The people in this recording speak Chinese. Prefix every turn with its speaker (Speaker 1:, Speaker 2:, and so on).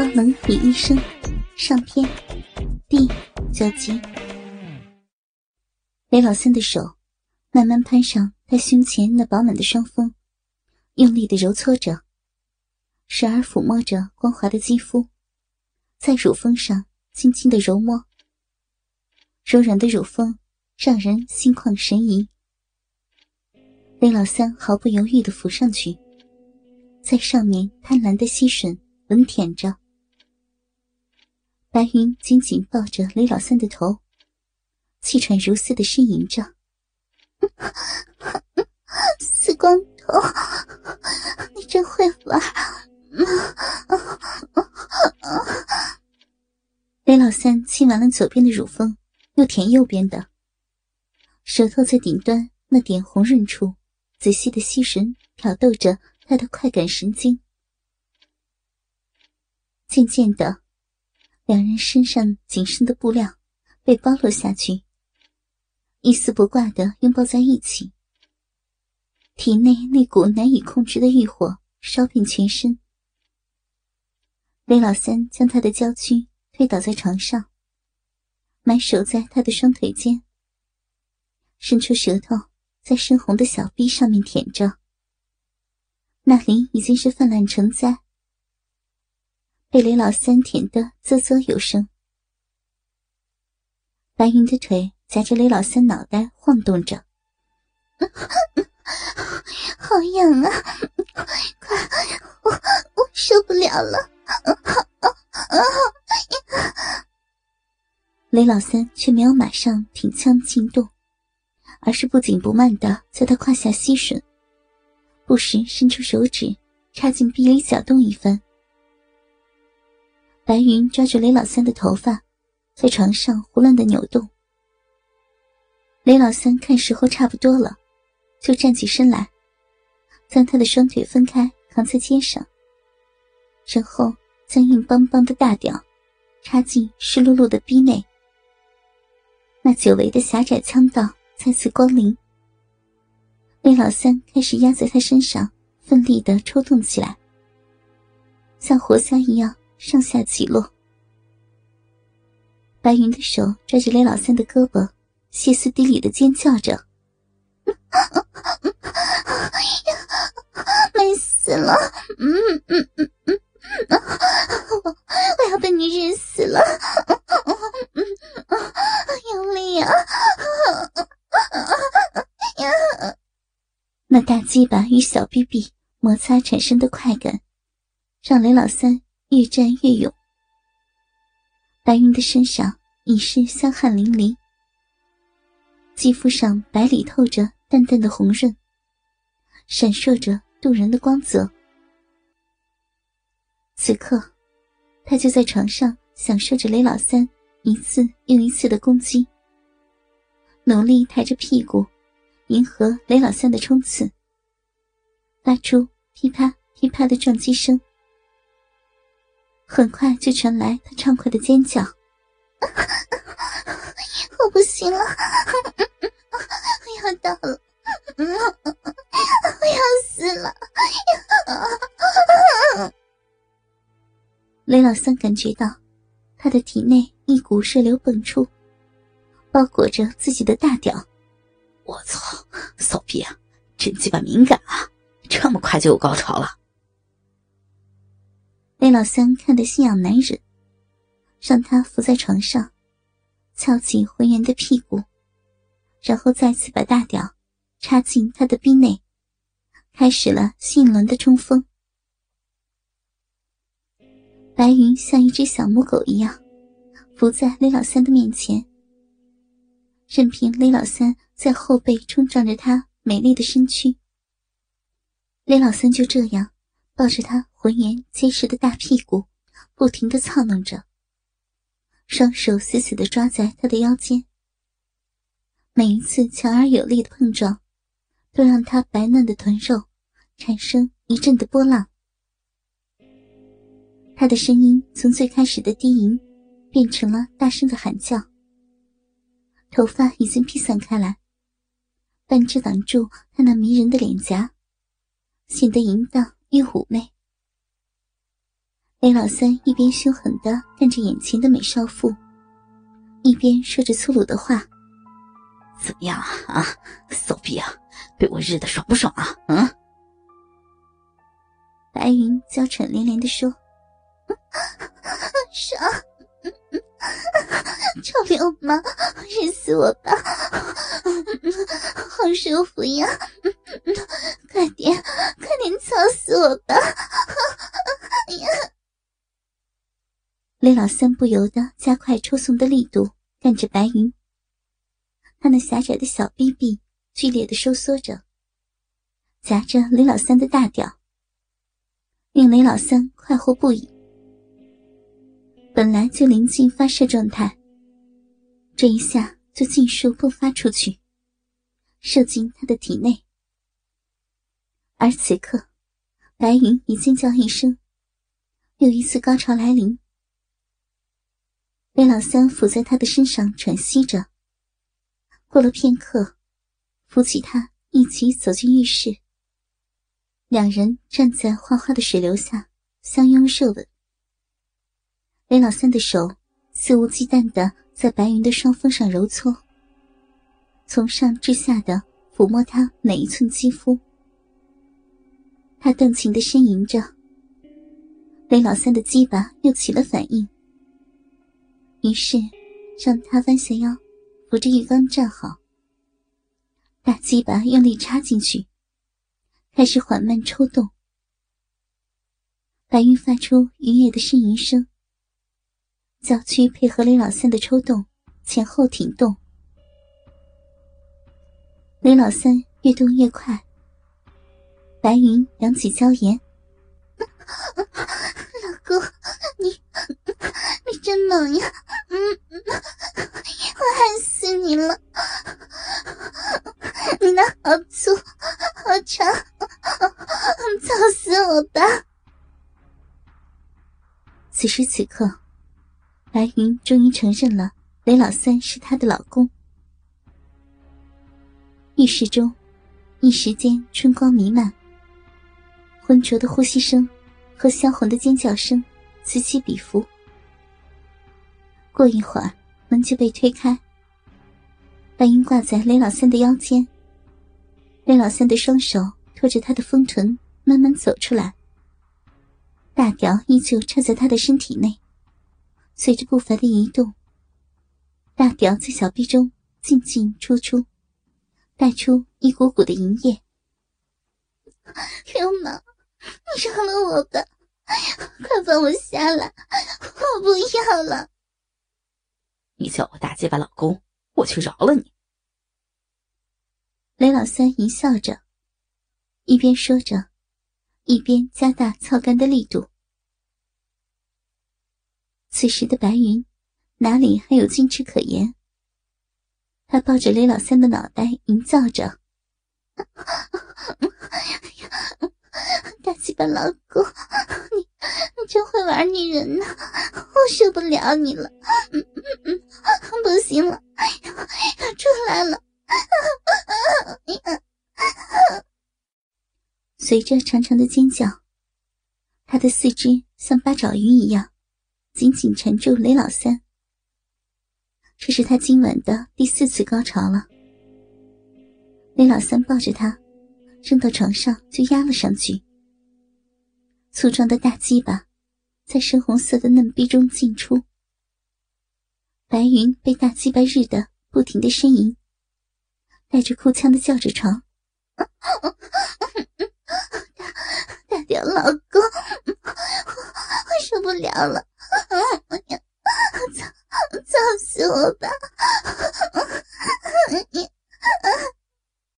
Speaker 1: 高冷女医生上篇第九集。雷老三的手慢慢攀上他胸前那饱满的双峰，用力的揉搓着，时而抚摸着光滑的肌肤，在乳峰上轻轻的揉摸。柔软的乳峰让人心旷神怡。雷老三毫不犹豫的浮上去，在上面贪婪的吸吮、吻舔着。白云紧紧抱着雷老三的头，气喘如丝的呻吟着：“死光头，你真会玩！”雷老三亲完了左边的乳峰，又舔右边的，舌头在顶端那点红润处。仔细的吸吮、挑逗着他的快感神经，渐渐的，两人身上紧身的布料被剥落下去，一丝不挂的拥抱在一起。体内那股难以控制的欲火烧遍全身。雷老三将他的娇躯推倒在床上，埋首在他的双腿间，伸出舌头。在深红的小臂上面舔着，那里已经是泛滥成灾，被雷老三舔得啧啧有声。白云的腿夹着雷老三脑袋晃动着，好痒啊！快，我我受不了了！雷老三却没有马上挺枪进洞。而是不紧不慢的在他胯下吸吮，不时伸出手指插进壁里搅动一番。白云抓住雷老三的头发，在床上胡乱的扭动。雷老三看时候差不多了，就站起身来，将他的双腿分开扛在肩上，然后将硬邦邦的大屌插进湿漉漉的逼内。那久违的狭窄腔道。再次光临，雷老三开始压在他身上，奋力的抽动起来，像活虾一样上下起落。白云的手抓着雷老三的胳膊，歇斯底里的尖叫着：“ 美死了！嗯嗯嗯嗯，我我要被你日死了！用力啊！”那大鸡巴与小逼逼摩擦产生的快感，让雷老三越战越勇。白云的身上已是香汗淋漓，肌肤上白里透着淡淡的红润，闪烁着动人的光泽。此刻，他就在床上享受着雷老三一次又一次的攻击。努力抬着屁股，迎合雷老三的冲刺，发出噼啪噼啪的撞击声。很快就传来他畅快的尖叫：“ 我不行了，我要到了，我要死了！”雷老三感觉到他的体内一股热流迸出。包裹着自己的大屌，
Speaker 2: 我操，骚逼啊，真鸡巴敏感啊！这么快就有高潮了。
Speaker 1: 雷老三看得心痒难忍，让他伏在床上，翘起浑圆的屁股，然后再次把大屌插进他的逼内，开始了新一轮的冲锋。白云像一只小母狗一样，伏在雷老三的面前。任凭雷老三在后背冲撞着他美丽的身躯，雷老三就这样抱着他浑圆结实的大屁股，不停的操弄着，双手死死的抓在他的腰间。每一次强而有力的碰撞，都让他白嫩的臀肉产生一阵的波浪。他的声音从最开始的低吟，变成了大声的喊叫。头发已经披散开来，半遮挡住他那迷人的脸颊，显得淫荡又妩媚。雷老三一边凶狠的看着眼前的美少妇，一边说着粗鲁的话：“
Speaker 2: 怎么样啊？啊，骚逼啊！被我日的爽不爽啊？嗯？”
Speaker 1: 白云娇喘连连的说：“ 爽！臭流氓，日死我吧！好舒服呀！快点，快点操死我吧！”雷老三不由得加快抽送的力度，干着白云。他那狭窄的小逼壁剧烈的收缩着，夹着雷老三的大屌，令雷老三快活不已。本来就临近发射状态，这一下就尽数迸发出去，射进他的体内。而此刻，白云已尖叫一声，又一次高潮来临。雷老三伏在他的身上喘息着。过了片刻，扶起他，一起走进浴室。两人站在哗哗的水流下，相拥热吻。雷老三的手肆无忌惮的在白云的双峰上揉搓，从上至下的抚摸她每一寸肌肤。他动情的呻吟着。雷老三的鸡巴又起了反应。于是，让他弯下腰，扶着浴缸站好。大鸡巴用力插进去，开始缓慢抽动。白云发出愉悦的呻吟声，脚躯配合雷老三的抽动，前后挺动。雷老三越动越快，白云扬起娇颜：“老公，你你真猛呀！”嗯，我爱死你了！你的好粗好长，操死我吧！此时此刻，白云终于承认了雷老三是她的老公。浴室中，一时间春光弥漫，浑浊的呼吸声和销魂的尖叫声此起彼伏。过一会儿，门就被推开。白云挂在雷老三的腰间，雷老三的双手托着他的丰臀，慢慢走出来。大屌依旧插在他的身体内，随着步伐的移动，大屌在小臂中进进出出，带出一股股的淫液。流氓，你饶了我吧！快放我下来，我不要了。
Speaker 2: 你叫我大鸡巴老公，我去饶了你。
Speaker 1: 雷老三淫笑着，一边说着，一边加大操干的力度。此时的白云哪里还有矜持可言？他抱着雷老三的脑袋，淫叫着：“大鸡巴老公，你你真会玩女人呢！我受不了你了。”嗯嗯不行了，出来了！随着长长的尖叫，他的四肢像八爪鱼一样紧紧缠住雷老三。这是他今晚的第四次高潮了。雷老三抱着他，扔到床上就压了上去，粗壮的大鸡巴在深红色的嫩逼中进出。白云被大鸡巴日的不停的呻吟，带着哭腔的叫着床。大大屌老公，我受不了了！啊！我操！操死我吧！你！